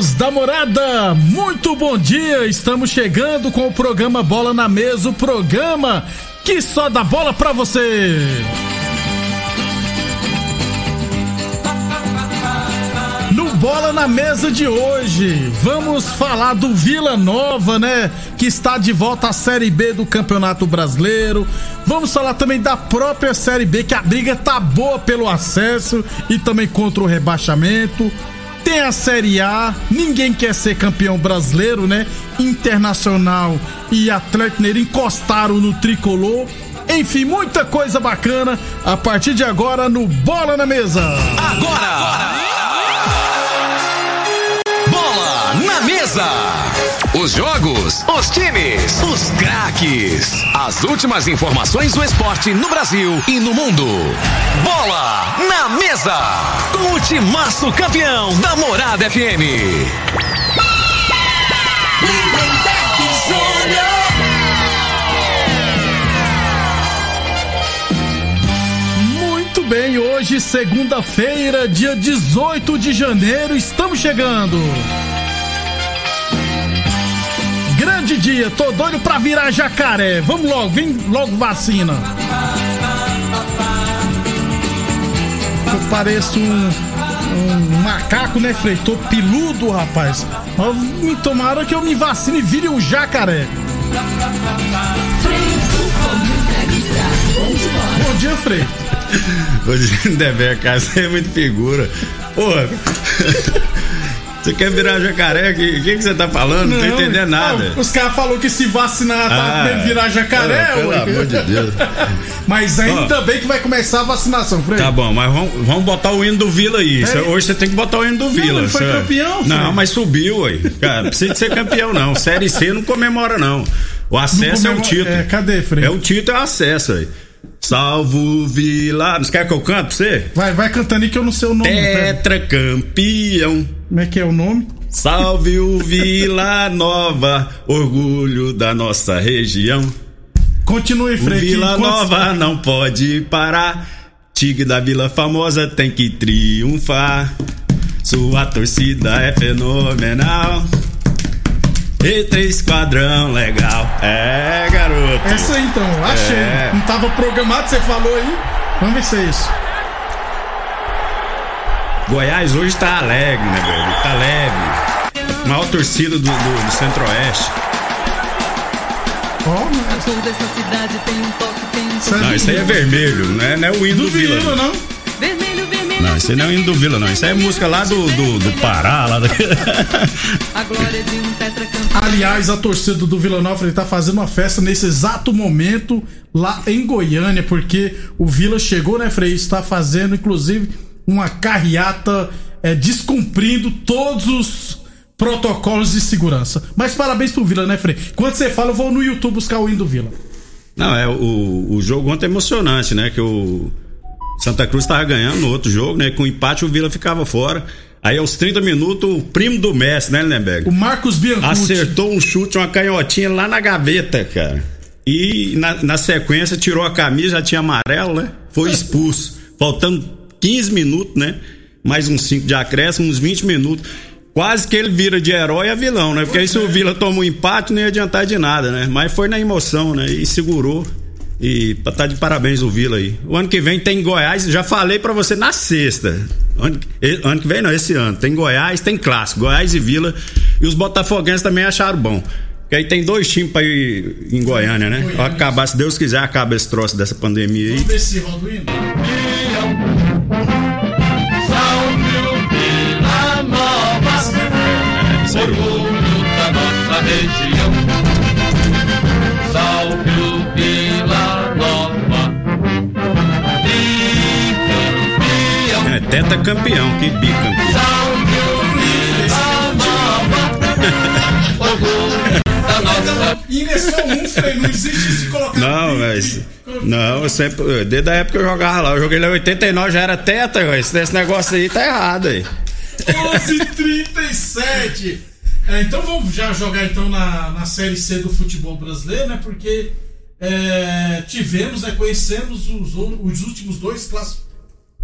Amigos da morada, muito bom dia. Estamos chegando com o programa Bola na Mesa o programa que só dá bola pra você. No Bola na Mesa de hoje, vamos falar do Vila Nova, né? Que está de volta à Série B do Campeonato Brasileiro. Vamos falar também da própria Série B, que a briga tá boa pelo acesso e também contra o rebaixamento. Tem a Série A, ninguém quer ser campeão brasileiro, né? Internacional e Atlético encostaram no tricolor. Enfim, muita coisa bacana a partir de agora no Bola na Mesa. Agora! Bola na mesa! Os jogos, os times, os craques. As últimas informações do esporte no Brasil e no mundo. Bola na mesa! Com o timaço campeão da Morada FM. Muito bem, hoje, segunda-feira, dia 18 de janeiro, estamos chegando. Grande dia, tô doido pra virar jacaré. Vamos logo, vem logo vacina. Eu pareço um, um macaco, né, Frei? Tô peludo, rapaz. Mas me tomaram que eu me vacine e vire um jacaré. Bom dia, Frei. Hoje Dever, cara, você é muito figura. Porra. Você quer virar jacaré? O que, que, que você tá falando? Não, tô entendendo nada. Os caras falaram que se vacinar tá Ah, virar jacaré, pelo ué. amor de Deus. Mas ainda bem que vai começar a vacinação, Frei. Tá bom, mas vamos, vamos botar o hino do Vila aí. Cê- hoje você tem que botar o hino do Vila. ele foi campeão, Não, filho. mas subiu aí. Cara, não precisa de ser campeão, não. Série C não comemora, não. O acesso Não é o comemora- título. é, cadê, Frei? É o título, é o acesso aí. Salvo Vila. Não quer que eu cante pra você? Vai, vai cantando aí que eu não sei o nome. Tetracampeão. Como é que é o nome? Salve o Vila Nova, orgulho da nossa região. Continue, Frei. Vila enquanto- Nova não pode parar. Tigre da Vila Famosa tem que triunfar. Sua torcida é fenomenal. Eita, esquadrão legal. É, garoto. Essa aí então, achei. É. Não tava programado, você falou aí. Vamos ver se é isso. Goiás hoje tá alegre, né, velho? Tá leve. Maior torcida do, do- do Centro-Oeste. Ó, mas Toda essa cidade tem um toque, tem um Isso é Não, isso aí é vermelho, não é, não é o hino do, do Vila. Vila, não? vermelho, vermelho. Não, isso aí não é o hino do Vila, não. Isso aí é música lá do, do, do Pará, lá da... A glória de um tetracampeão. Aliás, a torcida do Vila Nova ele tá fazendo uma festa nesse exato momento lá em Goiânia, porque o Vila chegou, né, Frei? Está fazendo, inclusive, uma carreata é, descumprindo todos os protocolos de segurança. Mas parabéns pro Vila, né, Frei? Quando você fala, eu vou no YouTube buscar o hino do Vila. Não, é o, o jogo ontem é emocionante, né? Que o Santa Cruz tava ganhando no outro jogo, né? Com empate o Vila ficava fora. Aí aos 30 minutos, o primo do Messi, né, Lindenberg? O Marcos Biancucci. Acertou um chute, uma canhotinha lá na gaveta, cara. E na, na sequência tirou a camisa, já tinha amarelo, né? Foi expulso. Faltando 15 minutos, né? Mais uns 5 de acréscimo, uns 20 minutos. Quase que ele vira de herói a vilão, né? Porque aí se o Vila toma um empate, não ia adiantar de nada, né? Mas foi na emoção, né? E segurou. E tá tá de parabéns o Vila aí. O ano que vem tem Goiás, já falei pra você na sexta. Ano, ano que vem não, esse ano. Tem Goiás, tem clássico, Goiás e Vila. E os botafoguenses também acharam bom. Porque aí tem dois times pra ir em Goiânia, né? Vai acabar, se Deus quiser, acaba esse troço dessa pandemia aí. Vamos ver se o hino. Isso aí. da nossa região. Salve o Vila Nova. Bicampeão. É, teta campeão, que bicampeão. Salve o Vila Nova. Orgulho da nossa só um, Frei, não existe de colocar. Não, mas. Não, eu sempre. Desde a época que eu jogava lá, eu joguei lá em 89, já era teta. Esse, esse negócio aí tá errado aí. 11:37. É, então vamos já jogar então na, na Série C do futebol brasileiro, né? Porque é, tivemos, né? Conhecemos os, os últimos dois clássicos.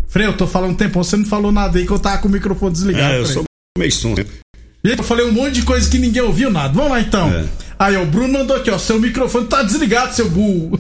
Frei, eu tô falando um tempo, você não falou nada aí que eu tava com o microfone desligado. É, eu Frei. sou meio sonho. Gente, Eu falei um monte de coisa que ninguém ouviu nada. Vamos lá então. É. Aí, ó, o Bruno mandou aqui, ó. Seu microfone tá desligado, seu burro.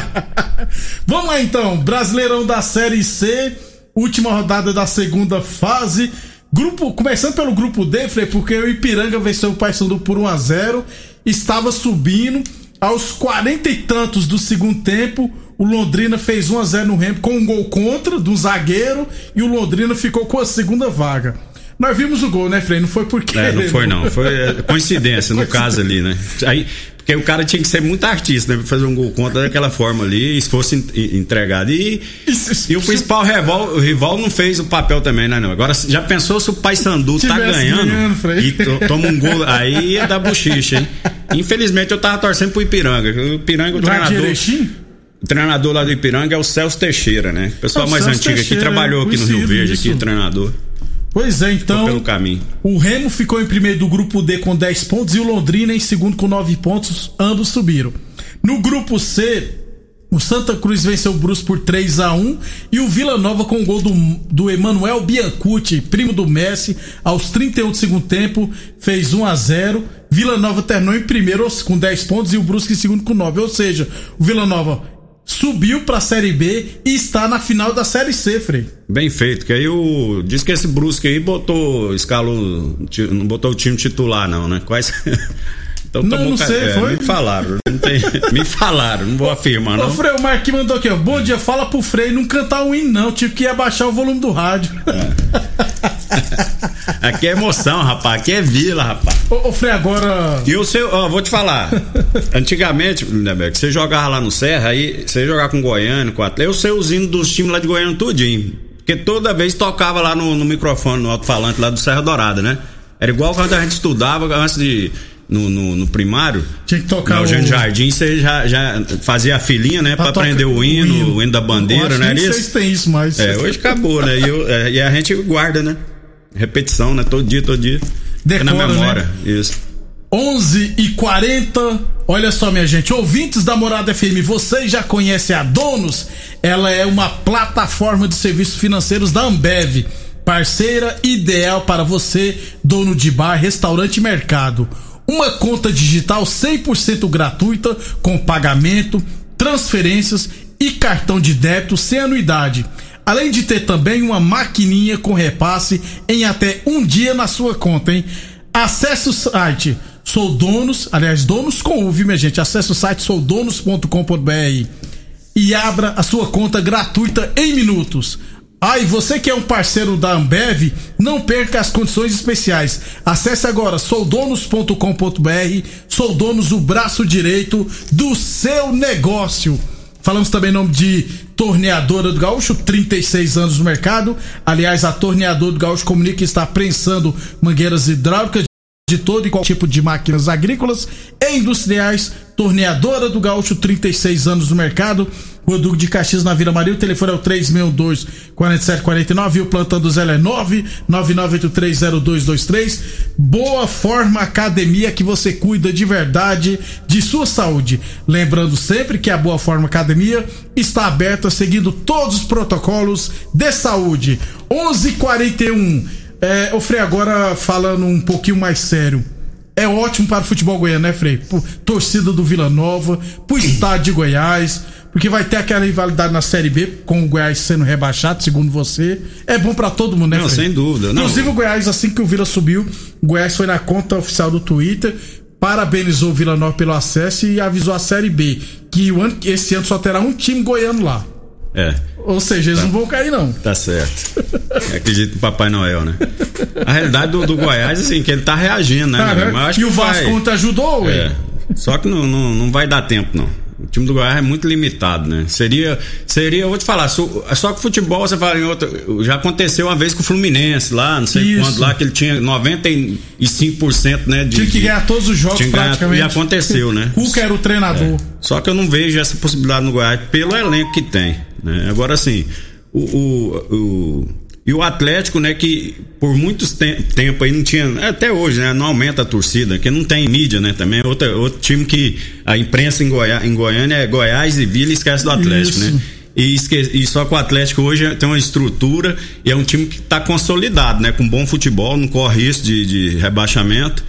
Vamos lá então. Brasileirão da Série C. Última rodada da segunda fase. Grupo, começando pelo grupo D, Frei, porque o Ipiranga venceu o Paysandu por 1 a 0 Estava subindo. Aos 40 e tantos do segundo tempo, o Londrina fez 1 a 0 no Remo com um gol contra do zagueiro e o Londrina ficou com a segunda vaga. Nós vimos o gol, né, Frei? Não foi porque. É, não foi não. Foi é, coincidência no caso ali, né? Aí, porque o cara tinha que ser muito artista, né? Pra fazer um gol contra daquela forma ali, e se fosse en- en- entregado. E, e o principal rival, o rival não fez o papel também, né? Não. Agora, já pensou se o Paysandu tá ganhando, ganhando, e to- toma um gol, aí ia dar bochicha, hein? Infelizmente eu tava torcendo pro Ipiranga. O Ipiranga, o treinador. O treinador lá do Ipiranga é o Celso Teixeira, né? O pessoal É o mais Celso antigo aqui, Teixeira, trabalhou aqui no Rio Verde, isso. aqui, treinador. Pois é, então. pelo caminho. O Remo ficou em primeiro do grupo D com 10 pontos e o Londrina em segundo com 9 pontos. Ambos subiram. No grupo C, o Santa Cruz venceu o Brusque por 3 a 1 e o Vila Nova com o gol do, do Emanuel Biancucci, primo do Messi, aos 31 do segundo tempo, fez 1 a 0 Vila Nova terminou em primeiro com 10 pontos e o Brusque em segundo com 9. Ou seja, o Vila Nova subiu pra Série B e está na final da Série C, Frei. Bem feito, que aí o. Diz que esse Brusque aí botou. escalou. Não botou o time titular, não, né? Quais. Então Não, não sei, é, foi? Me falaram. Tem- me falaram, não vou afirmar, Ô, não. Frei, o Marquinhos mandou aqui, ó. Bom dia, fala pro Frei não cantar um hino, não. Tive que abaixar o volume do rádio. Aqui é emoção, rapaz. Aqui é vila, rapaz. ô, ô, Frei, agora. E o seu, ó, vou te falar. Antigamente, Lindeberg, você jogava lá no Serra, aí você jogar com Goiânia, com Atlético, eu sei os hinos dos times lá de Goiânia tudinho. Porque toda vez tocava lá no, no microfone, no alto-falante lá do Serra Dourada, né? Era igual quando a gente estudava antes de. No, no, no primário, Tinha que tocar no o- Jardim, você já, já fazia a filinha, né? Pra, tocar aprender o hino, o hino da bandeira, Eu acho né? Era sei isso? se tem isso mais. É, hoje acabou, né? E, eu- é, e a gente guarda, né? Repetição, né? Todo dia, todo dia. Fica na Decora, né? memória. Isso. 11 e 40 Olha só, minha gente, ouvintes da Morada FM, vocês já conhecem a Donos? Ela é uma plataforma de serviços financeiros da Ambev, parceira ideal para você, dono de bar, restaurante e mercado. Uma conta digital 100% gratuita com pagamento, transferências e cartão de débito sem anuidade. Além de ter também uma maquininha com repasse em até um dia na sua conta, hein? Acesse o site Sou Donos, aliás, Donos com U, viu, minha gente? Acesse o site soudonos.com.br e abra a sua conta gratuita em minutos. Ah, e você que é um parceiro da Ambev, não perca as condições especiais. Acesse agora soudonos.com.br. Sou Donos, o braço direito do seu negócio. Falamos também em nome de Torneadora do Gaúcho, 36 anos no mercado. Aliás, a Torneadora do Gaúcho comunica que está prensando mangueiras hidráulicas de todo e qual tipo de máquinas agrícolas e industriais. Torneadora do Gaúcho, 36 anos no mercado. Duque de Caxias, na Vila Maria. O telefone é o 362-4749 e o plantão do Zé é 999830223. Boa Forma Academia que você cuida de verdade de sua saúde. Lembrando sempre que a Boa Forma Academia está aberta seguindo todos os protocolos de saúde. 11:41 é, ô Frei, agora falando um pouquinho mais sério. é ótimo para o futebol goiano, né, Frei? Por torcida do Vila Nova, pro estado de Goiás, porque vai ter aquela rivalidade na Série B, com o Goiás sendo rebaixado, segundo você. É bom para todo mundo, né, Não, Frei? sem dúvida. Não. Inclusive o Goiás, assim que o Vila subiu, o Goiás foi na conta oficial do Twitter, parabenizou o Vila Nova pelo acesso e avisou a Série B, que o ano, esse ano só terá um time goiano lá. É, Ou seja, eles não vão cair, não. tá certo. Acredito no Papai Noel, né? A realidade do, do Goiás, assim, que ele tá reagindo, né? Meu? Mas acho e o Vasco vai- ajudou, ué. É. Só que não, não, não vai dar tempo, não. O time do Goiás é muito limitado, né? Seria, seria, eu vou te falar, só, só que futebol, você fala em outra. Já aconteceu uma vez com o Fluminense lá, não sei Isso. quanto lá, que ele tinha 95%, né? De, Tinha que ganhar todos os jogos tinha que ganhar- praticamente. E aconteceu, né? Cuca era o treinador. Só que eu não vejo essa possibilidade no Goiás pelo elenco que tem. Né? Agora, assim, o, o, o- e o Atlético, né, que por muito te tempo aí não tinha, até hoje, né, não aumenta a torcida, que não tem mídia, né, também. Outra, outro time que a imprensa em, Goiá, em Goiânia é Goiás e Vila e esquece do Atlético, Isso. né? E, esque- e só que o Atlético hoje tem uma estrutura e é um time que está consolidado, né? Com bom futebol, não corre risco de, de rebaixamento.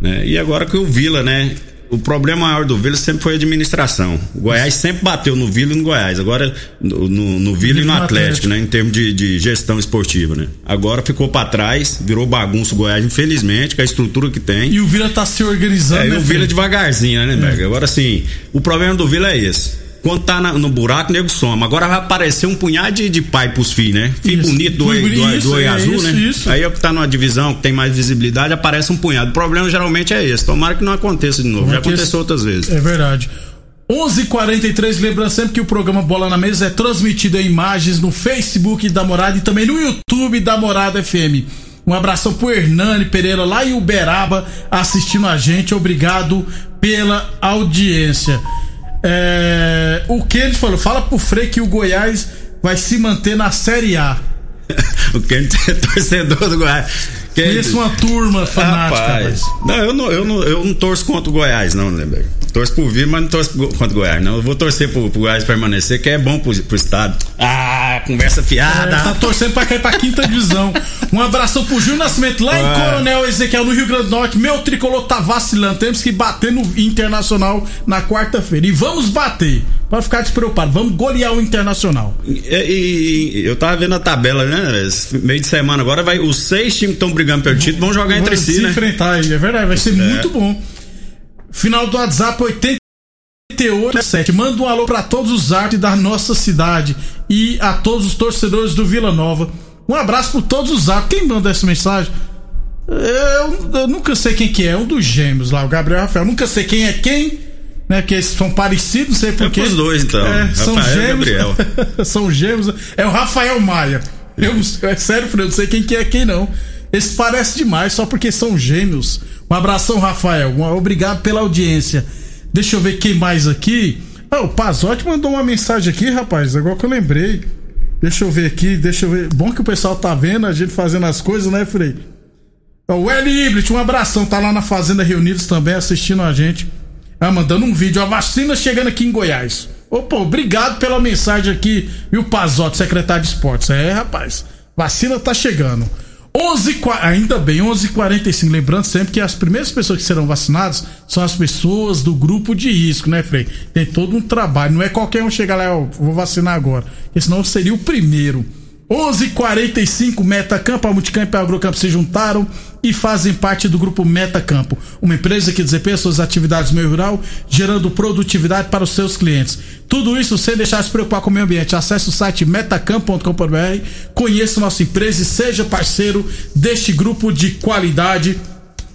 Né? E agora que o Vila, né? O problema maior do Vila sempre foi a administração. O Goiás sempre bateu no Vila e no Goiás. Agora no, no, no Vila e no Atlético, né? Em termos de, de gestão esportiva, né? Agora ficou para trás, virou bagunça o Goiás, infelizmente, com a estrutura que tem. E o Vila tá se organizando, É, né, o? Vila devagarzinho, né, Berg? Agora sim, o problema do Vila é esse. Quando tá na- no buraco, nego soma. Agora vai aparecer um punhado de, de pai pros filhos, né? Isso. bonito do, do, do é azul, isso, né? isso. Aí é que tá numa divisão que tem mais visibilidade, aparece um punhado. O problema geralmente é esse. Tomara que não aconteça de novo. Já aconteceu outras vezes. É verdade. 11:43 lembrando sempre que o programa Bola na Mesa é transmitido em imagens no Facebook da Morada e também no YouTube da Morada FM. Um abração pro Hernani Pereira lá em Uberaba assistindo a gente. Obrigado pela audiência. É, o que ele falou? Fala pro Frei que o Goiás vai se manter na Série A. o que é torcedor do Goiás. Conheço uma turma fanática, Rapaz. Não, eu não, eu, não, eu não torço contra o Goiás, não, né, Berg? Torço pro Vila, mas não torço contra o Goiás, não. Eu vou torcer pro, pro Goiás permanecer, que é bom pro, pro estado. Ah, conversa fiada. É, tá torcendo pra cair pra quinta divisão. Um abração pro Júnior Nascimento lá em Ué. Coronel Ezequiel, no Rio Grande do Norte. Meu tricolor tá vacilando. Temos que bater no Internacional na quarta-feira. E vamos bater. Pode ficar despreocupado. Vamos golear o Internacional. E, e- eu tava vendo a tabela, né? Esse meio de semana agora vai. Os seis times que estão brigando pelo título vão jogar entre si, se né? enfrentar aí. É verdade, vai ser muito bom. Final do WhatsApp 88 Manda um alô pra todos os artes da nossa cidade e a todos os torcedores do Vila Nova. Um abraço por todos os artes. Quem manda essa mensagem? Eu, eu nunca sei quem que é, um dos gêmeos lá, o Gabriel Rafael. Nunca sei quem é quem, né? Porque eles são parecidos, não sei porquê. pros dois, então. É, são Rafael gêmeos. Gabriel. são gêmeos. É o Rafael Maia. Eu, é sério, Fred, eu não sei quem que é quem não. Eles parecem demais só porque são gêmeos. Um abração, Rafael. Um- Obrigado pela audiência. Deixa eu ver quem mais aqui. Ah, o Pazotti mandou uma mensagem aqui, rapaz. Agora que eu lembrei. Deixa eu ver aqui, deixa eu ver. Bom que o pessoal tá vendo a gente fazendo as coisas, né, Frei? O Eli Ibrit, um abração. Tá lá na Fazenda Reunidos também assistindo a gente. Ah, mandando um vídeo. A vacina chegando aqui em Goiás. Opa, obrigado pela mensagem aqui. E o Pazotti, secretário de esportes. É, rapaz. Vacina tá chegando. 11 qua- ainda bem, 11:45. Lembrando sempre que as primeiras pessoas que serão vacinadas são as pessoas do grupo de risco, né, Frei? Tem todo um trabalho. Não é qualquer um chegar lá, ó, vou vacinar agora. Porque senão seria o primeiro. 11:45 Metacampo, a Multicampo e a Agrocampo se juntaram e fazem parte do grupo Metacampo, uma empresa que desempenha suas atividades no meio rural, gerando produtividade para os seus clientes. Tudo isso sem deixar de se preocupar com o meio ambiente. Acesse o site metacampo.com.br, conheça nossa empresa e seja parceiro deste grupo de qualidade.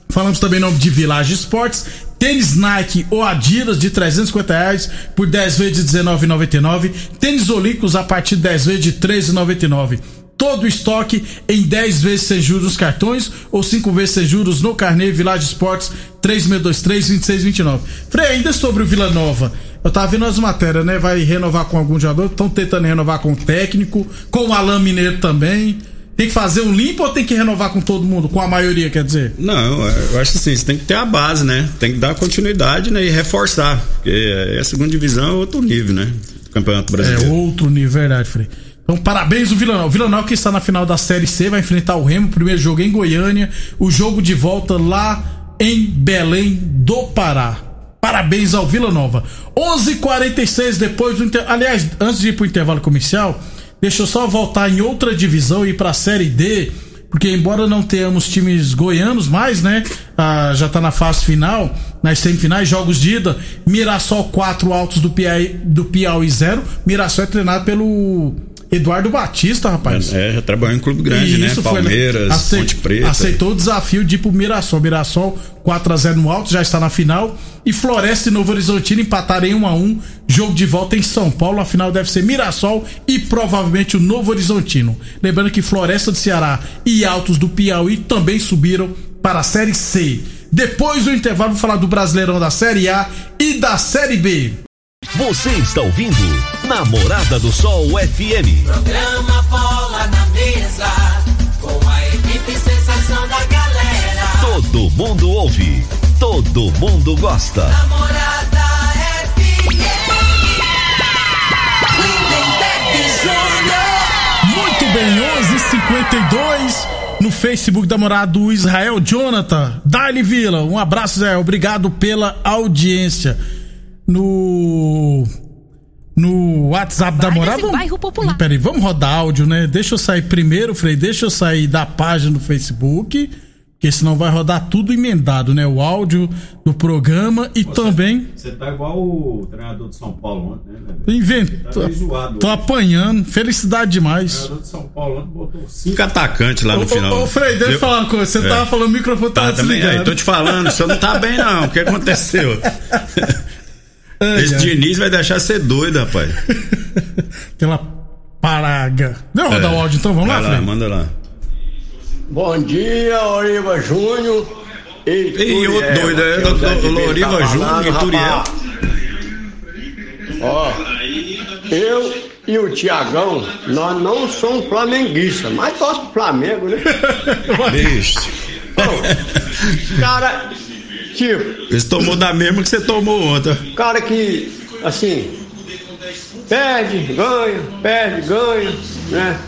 Falamos também em nome de Village Esportes. Tênis Nike ou Adidas de 350 reais por 10 vezes de 19,99. Tênis Olímpicos a partir de 10 vezes de 13,99. Todo o estoque em 10 vezes sem juros nos cartões ou 5 vezes sem juros no carnê Village Esportes 3623-2629. Frei, ainda sobre o Vila Nova. Eu tava vendo as matérias, né? Vai renovar com algum jogador. Estão tentando renovar com o técnico, com o Alain Mineiro também. Tem que fazer um limpo ou tem que renovar com todo mundo? Com a maioria, quer dizer? Não, eu acho assim, você tem que ter a base, né? Tem que dar continuidade né? e reforçar. Porque a segunda divisão é outro nível, né? Do Campeonato É Brasileiro. outro nível, verdade, Frei. Então, parabéns o Vila Nova. O Vila Nova que está na final da Série C vai enfrentar o Remo. Primeiro jogo em Goiânia. O jogo de volta lá em Belém do Pará. Parabéns ao Vila Nova. 11:46 depois do inter... aliás, antes de ir pro intervalo comercial, deixa eu só voltar em outra divisão e ir pra Série D, porque embora não tenhamos times goianos mais, né? Ah, já tá na fase final, nas semifinais, jogos de ida, Mirassol 4 altos do Piauí, do Piauí 0. Mirassol é treinado pelo Eduardo Batista, rapaz. É, já trabalhou em clube grande, né? Foi, Palmeiras, acei- Ponte Preta. Aceitou o desafio de ir pro Mirassol. Mirassol 4x0 no alto, já está na final. E Floresta e Novo Horizontino empataram em 1x1. Jogo de volta em São Paulo. A final deve ser Mirassol e provavelmente o Novo Horizontino. Lembrando que Floresta do Ceará e Altos do Piauí também subiram para a Série C. Depois do intervalo, vou falar do Brasileirão da Série A e da Série B. Você está ouvindo Namorada do Sol FM. Programa Bola na Mesa, com a equipe sensação da galera. Todo mundo ouve, todo mundo gosta. Namorada FM. Muito bem, 11:52 no Facebook da morada do Israel Jonathan. Dali Vila, um abraço, Israel. Obrigado pela audiência. No. No WhatsApp da morada. bairro popular. Peraí, vamos rodar áudio, né? Deixa eu sair primeiro, Frei. Deixa eu sair da página do Facebook. Porque senão vai rodar tudo emendado, né? O áudio do programa e também. Você tá igual o treinador de São Paulo ontem, né? Invento. Tá zoado Tô hoje. apanhando. Felicidade demais. treinador de São Paulo ontem botou cinco atacantes lá no Ô, final. Ô, ô, Frei, deixa eu falar uma coisa. Você É. tava falando, o microfone tava Tá, também, desligado. aí, tô te falando, você não tá bem não. O que aconteceu? Ai, Esse ai. Diniz vai deixar você doido, rapaz. Aquela paraga. Vamos rodar o áudio então, vamos É. Vai lá, lá, manda lá. Bom dia, Oriva Júnior. E, ô Turiel. doido, é, Bento Loriva tá Júnior e Turiel. Ó, eu e o Tiagão, nós não somos flamenguistas, mas torce pro Flamengo, né? Bicho. Bom, cara, tipo, Esse tomou da mesma que você tomou ontem. cara que, assim, perde, ganha, perde, ganha, né?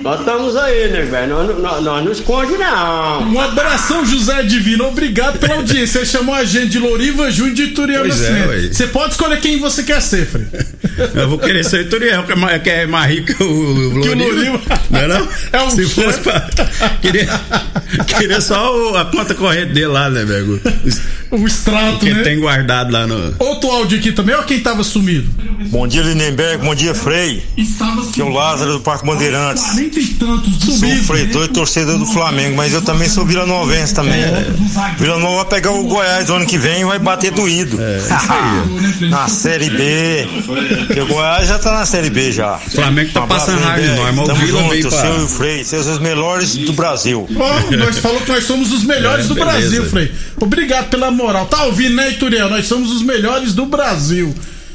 Nós estamos aí, né, velho? Nós, não- nós, nós não esconde, não. Um abração, José Divino. Obrigado pela audiência. Você chamou a gente de Loriva Júnior de Turiel Pois é. Você pode escolher quem você quer ser, Frei. Eu vou querer ser o Turiel, que é mais, que é mais rico que o Que o Loriva. Loriva. Não é não? É um Se fosse pra... Queria, queria só o- a conta corrente dele lá, né, velho? O extrato, Que ele né? tem guardado lá no... Outro áudio aqui também. Olha quem tava sumido. Bom dia, Lindenberg. Bom dia, Frei. Aqui é o Lázaro do Parque Bandeirantes. Tantos Sou sumidos. freitor e torcedor do Flamengo, mas eu também sou Vila Novense também. Vila Nova vai pegar o Goiás no ano que vem e vai bater doído. na Série B. Porque o Goiás já tá na Série B já. O Flamengo tá abraço, passando raiva de Lindenberg. nós, mas o Tamo Vila junto, pra... seu e o Frei, são os melhores do Brasil. Ó, nós falamos que nós somos os melhores É, do beleza. Brasil, Frei. Obrigado pela moral. Tá ouvindo, né, Ituriel? Nós somos os melhores do Brasil.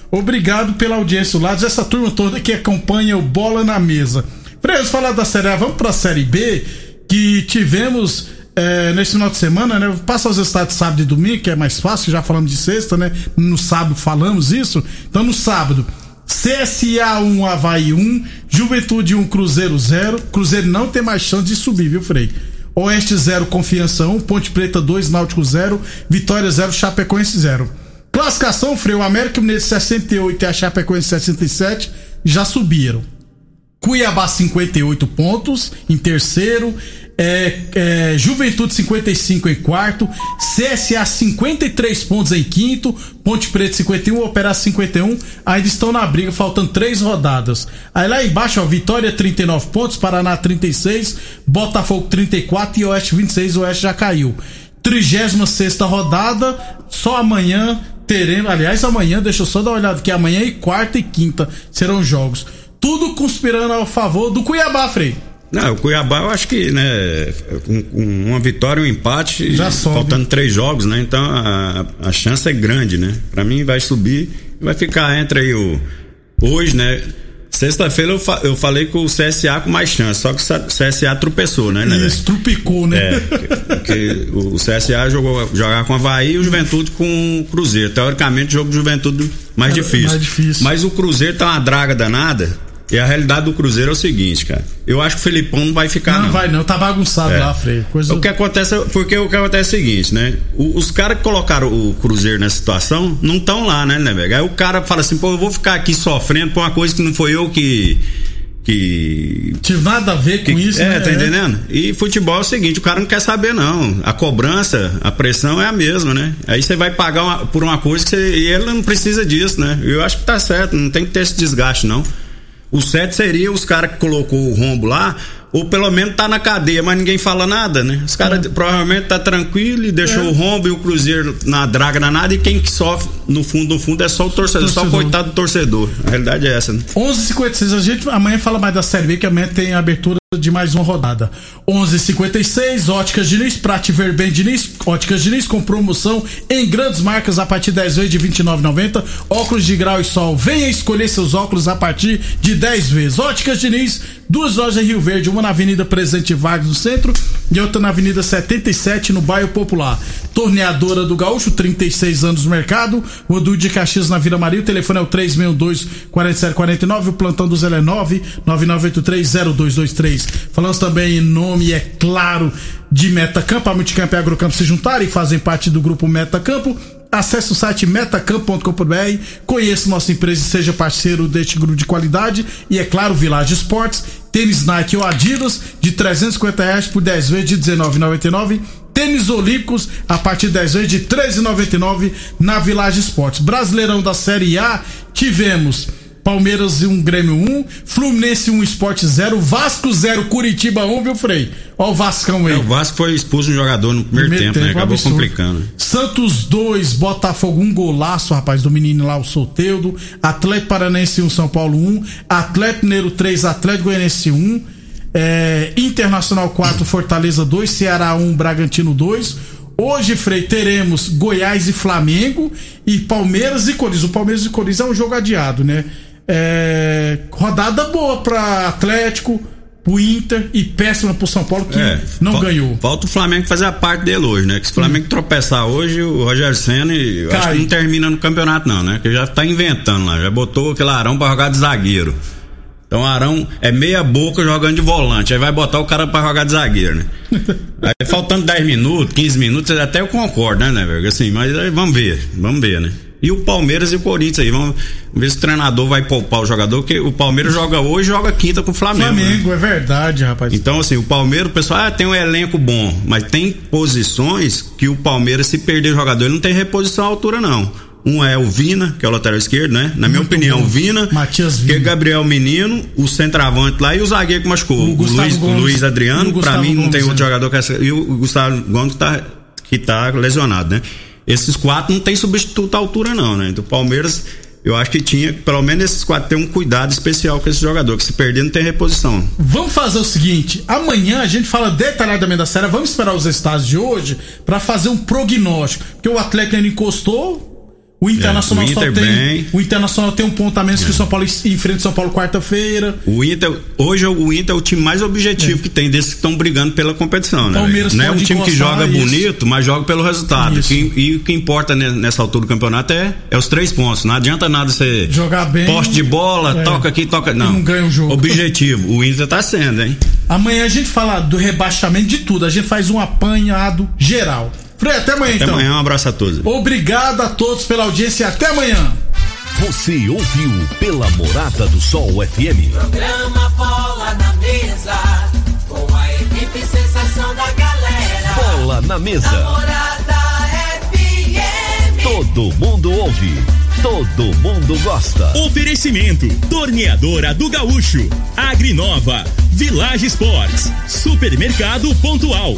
Obrigado pela audiência lá, essa turma toda que acompanha o Bola na Mesa. Vamos falar da Série A, vamos pra Série B, que tivemos é, nesse final de semana, né? Passa os estados sábado e domingo, que é mais fácil, já falamos de sexta, né? No sábado falamos isso. Então, no sábado, CSA 1, Havaí 1, Juventude 1, Cruzeiro 0. Cruzeiro não tem mais chance de subir, viu, Frei? Oeste 0, Confiança 1, Ponte Preta 2, Náutico 0, Vitória 0, Chapecoense 0. Classificação, Frei, o América Mineiro 68 e a Chapecoense 67 já subiram. Cuiabá 58 pontos em terceiro, é, é, Juventude 55 em quarto, CSA 53 pontos em quinto, Ponte Preta 51, Operário 51, ainda estão na briga, faltando três rodadas. Aí lá embaixo, ó, Vitória 39 pontos, Paraná 36, Botafogo 34 e Oeste 26, o Oeste já caiu. 36 rodada, só amanhã teremos, aliás, amanhã, deixa eu só dar uma olhada aqui, amanhã e quarta e quinta serão jogos. Tudo conspirando ao favor do Cuiabá, Frei. Não, o Cuiabá eu acho que, né, com, com uma vitória e um empate, Já sobe. faltando três jogos, né? Então a, a chance é grande, né? Pra mim vai subir e vai ficar entre aí o. Hoje, né? Sexta-feira eu, fa- eu falei com o CSA com mais chance, só que o CSA tropeçou, né, né? Isso, trupicou, né? É, porque o CSA jogou jogar com a Havaí e o Juventude com o Cruzeiro. Teoricamente, o jogo do Juventude mais É, difícil. mais difícil. Mas o Cruzeiro tá uma draga danada E a realidade do Cruzeiro é o seguinte, cara. Eu acho que o Felipão não vai ficar, Não, não. vai não, tá bagunçado É. lá, Frei. Coisa... O que acontece, é- porque o que acontece é o seguinte, né? O- os caras que colocaram o Cruzeiro nessa situação não estão lá, né, né, velho? Aí o cara fala assim, pô, eu vou ficar aqui sofrendo por uma coisa que não foi eu que. que. Tive nada a ver com que- isso, é, né? tá entendendo? E futebol é o seguinte, o cara não quer saber, não. A cobrança, a pressão é a mesma, né? Aí você vai pagar uma- por uma coisa que você, e ele não precisa disso, né? Eu acho que tá certo, não tem que ter esse desgaste, não. O certo seria os caras que colocou o rombo lá, ou pelo menos tá na cadeia, mas ninguém fala nada, né? Os caras provavelmente tá tranquilo e deixou É. o rombo e o Cruzeiro na draga danada e quem que sofre no fundo, no fundo é só o torcedor, só o Torcedor. coitado do torcedor. A realidade é essa, né? 11h56, a gente amanhã fala mais da Série B, que amanhã tem abertura de mais uma rodada. 11h56, Óticas Diniz, Prate Verben Diniz, Óticas Diniz com promoção em grandes marcas a partir de 10 vezes de R$ 29,90. Óculos de grau e sol, venha escolher seus óculos a partir de 10 vezes. Óticas Diniz, duas lojas em Rio Verde, uma na Avenida Presidente Vargas no centro e outra na Avenida 77 no bairro Popular. Torneadora do Gaúcho, 36 anos no mercado. Edu de Caxias na Vila Maria. O telefone é o 362-4749. O plantão do Zé é 999830223. Falamos também em nome, é claro, de Metacampo. A Multicampo e a Agrocampo se juntaram e fazem parte do grupo Metacampo. Acesse o site metacampo.com.br, conheça nossa empresa e seja parceiro deste grupo de qualidade. E é claro, Village Esportes, tênis Nike ou Adidas de 350 reais por 10 vezes de R$19,99. Tênis Olímpicos a partir de 10 vezes de R$13,99 na Village Esportes. Brasileirão da Série A, tivemos Palmeiras 1, Grêmio 1, Fluminense 1, Esporte 0, Vasco 0, Curitiba 1, viu, Frei? Ó o Vascão aí. É, o Vasco foi expulso um jogador no primeiro, Primeiro tempo, né? tempo, Acabou absurdo. complicando. Santos 2, Botafogo 1, golaço, rapaz, do menino lá, o Soteudo. Atlético Paranense 1, São Paulo 1. Atlético Mineiro 3, Atlético Goianense 1. É, Internacional 4, Fortaleza 2. Ceará 1, Bragantino 2. Hoje, Frei, teremos Goiás e Flamengo e Palmeiras e Corinthians. O Palmeiras e Corinthians é um jogo adiado, né? É, rodada boa pra Atlético, pro Inter e péssima pro São Paulo que É, não ganhou. Falta o Flamengo fazer a parte dele hoje, né? Que se o Flamengo tropeçar hoje, o Roger Senna, acho que não termina no campeonato, não, né? Que já tá inventando lá, já botou aquele Arão pra jogar de zagueiro. Então o Arão é meia boca jogando de volante, aí vai botar o cara pra jogar de zagueiro, né? aí faltando 10 minutos, 15 minutos, até eu concordo, né, né, velho? Assim, mas aí vamos ver, vamos ver, né? E o Palmeiras e o Corinthians aí, vamos ver se o treinador vai poupar o jogador, porque o Palmeiras joga hoje e joga quinta com o Flamengo. né? Flamengo, é verdade, rapaz. Então, assim, o Palmeiras, o pessoal ah, tem um elenco bom, mas tem posições que o Palmeiras, se perder jogador, ele não tem reposição à altura, não. Um é o Vina, que é o lateral esquerdo, né? Na minha Muito opinião, bom. o Vina, Matias que é Vina. Gabriel Menino, o centroavante lá e o zagueiro que machucou. O O, Luiz, o Gomes. Luiz Adriano, o pra Gustavo mim não tem Gomes, outro é. jogador que essa. E o Gustavo Gomes tá, que tá lesionado, né? Esses quatro não tem substituto à altura, não, né? Então o Palmeiras. Eu acho que tinha, pelo menos esses quatro, ter um cuidado especial com esse jogador, que se perder não tem reposição. Vamos fazer o seguinte: amanhã a gente fala detalhadamente da série. Vamos esperar os resultados de hoje pra fazer um prognóstico. Porque o Atlético ainda encostou. O Internacional É, o só Inter tem. bem. É. O Internacional tem um ponto a menos que o São Paulo enfrenta o São Paulo quarta-feira. O Inter, hoje o Inter é o time mais objetivo que tem desses que estão brigando pela competição, né? Palmeiras Não é um time que joga isso. bonito, mas joga pelo resultado. Que- e o que importa ne- nessa altura do campeonato é, é os três pontos. Não adianta nada você Jogar bem. poste de bola, É. toca aqui, toca. Não. não ganha o jogo. Objetivo. O Inter tá sendo, hein? Amanhã a gente fala do rebaixamento de tudo. A gente faz um apanhado geral. Frei, até amanhã Até então. amanhã, um abraço a todos. Obrigado a todos pela audiência e até amanhã. Você ouviu pela Morada do Sol FM. Programa Bola na Mesa, com a equipe sensação da galera. Bola na mesa. Namorada FM. Todo mundo ouve. Todo mundo gosta. Oferecimento: Torneadora do Gaúcho, Agrinova, Village Sports, Supermercado Pontual,